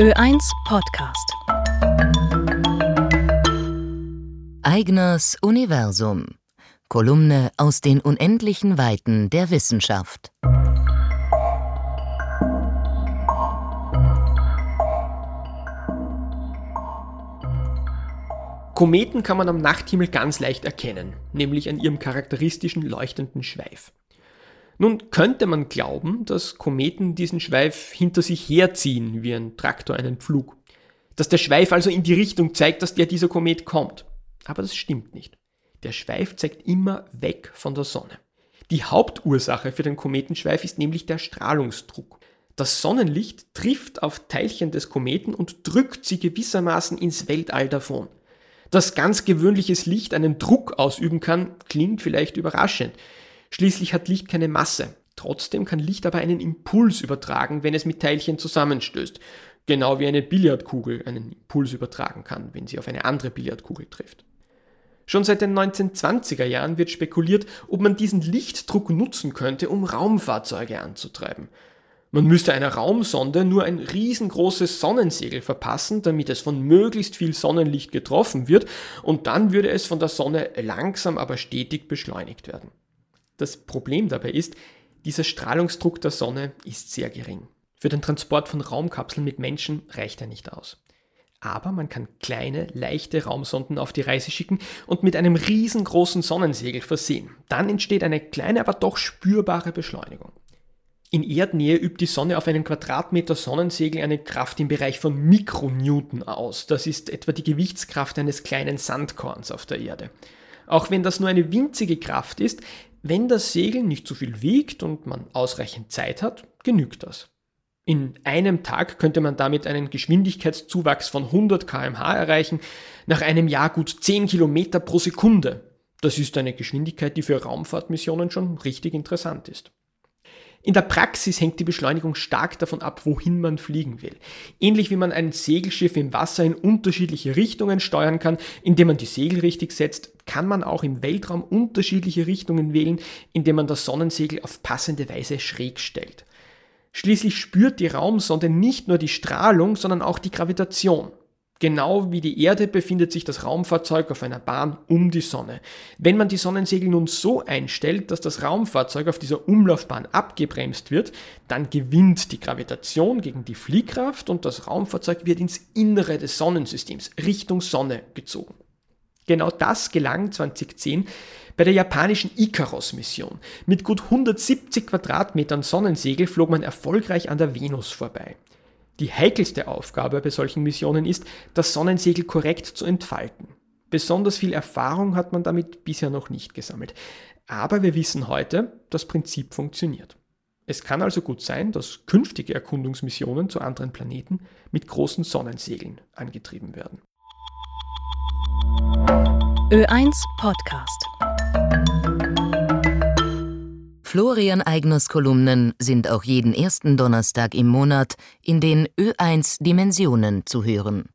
Ö1 Podcast. Eigners Universum. Kolumne aus den unendlichen Weiten der Wissenschaft. Kometen kann man am Nachthimmel ganz leicht erkennen, nämlich an ihrem charakteristischen leuchtenden Schweif. Nun könnte man glauben, dass Kometen diesen Schweif hinter sich herziehen, wie ein Traktor einen Pflug. Dass der Schweif also in die Richtung zeigt, dass der dieser Komet kommt. Aber das stimmt nicht. Der Schweif zeigt immer weg von der Sonne. Die Hauptursache für den Kometenschweif ist nämlich der Strahlungsdruck. Das Sonnenlicht trifft auf Teilchen des Kometen und drückt sie gewissermaßen ins Weltall davon. Dass ganz gewöhnliches Licht einen Druck ausüben kann, klingt vielleicht überraschend. Schließlich hat Licht keine Masse. Trotzdem kann Licht aber einen Impuls übertragen, wenn es mit Teilchen zusammenstößt. Genau wie eine Billardkugel einen Impuls übertragen kann, wenn sie auf eine andere Billardkugel trifft. Schon seit den 1920er Jahren wird spekuliert, ob man diesen Lichtdruck nutzen könnte, um Raumfahrzeuge anzutreiben. Man müsste einer Raumsonde nur ein riesengroßes Sonnensegel verpassen, damit es von möglichst viel Sonnenlicht getroffen wird, und dann würde es von der Sonne langsam aber stetig beschleunigt werden. Das Problem dabei ist, dieser Strahlungsdruck der Sonne ist sehr gering. Für den Transport von Raumkapseln mit Menschen reicht er nicht aus. Aber man kann kleine, leichte Raumsonden auf die Reise schicken und mit einem riesengroßen Sonnensegel versehen. Dann entsteht eine kleine, aber doch spürbare Beschleunigung. In Erdnähe übt die Sonne auf einen Quadratmeter Sonnensegel eine Kraft im Bereich von Mikronewton aus. Das ist etwa die Gewichtskraft eines kleinen Sandkorns auf der Erde. Auch wenn das nur eine winzige Kraft ist, wenn das Segel nicht zu viel wiegt und man ausreichend Zeit hat, genügt das. In einem Tag könnte man damit einen Geschwindigkeitszuwachs von 100 km/h erreichen, nach einem Jahr gut 10 km pro Sekunde. Das ist eine Geschwindigkeit, die für Raumfahrtmissionen schon richtig interessant ist. In der Praxis hängt die Beschleunigung stark davon ab, wohin man fliegen will. Ähnlich wie man ein Segelschiff im Wasser in unterschiedliche Richtungen steuern kann, indem man die Segel richtig setzt, kann man auch im Weltraum unterschiedliche Richtungen wählen, indem man das Sonnensegel auf passende Weise schräg stellt. Schließlich spürt die Raumsonde nicht nur die Strahlung, sondern auch die Gravitation. Genau wie die Erde befindet sich das Raumfahrzeug auf einer Bahn um die Sonne. Wenn man die Sonnensegel nun so einstellt, dass das Raumfahrzeug auf dieser Umlaufbahn abgebremst wird, dann gewinnt die Gravitation gegen die Fliehkraft und das Raumfahrzeug wird ins Innere des Sonnensystems, Richtung Sonne gezogen. Genau das gelang 2010 bei der japanischen Icaros-Mission. Mit gut 170 Quadratmetern Sonnensegel flog man erfolgreich an der Venus vorbei. Die heikelste Aufgabe bei solchen Missionen ist, das Sonnensegel korrekt zu entfalten. Besonders viel Erfahrung hat man damit bisher noch nicht gesammelt. Aber wir wissen heute, das Prinzip funktioniert. Es kann also gut sein, dass künftige Erkundungsmissionen zu anderen Planeten mit großen Sonnensegeln angetrieben werden. Ö1 Podcast. Florian Eigners Kolumnen sind auch jeden ersten Donnerstag im Monat in den Ö1 Dimensionen zu hören.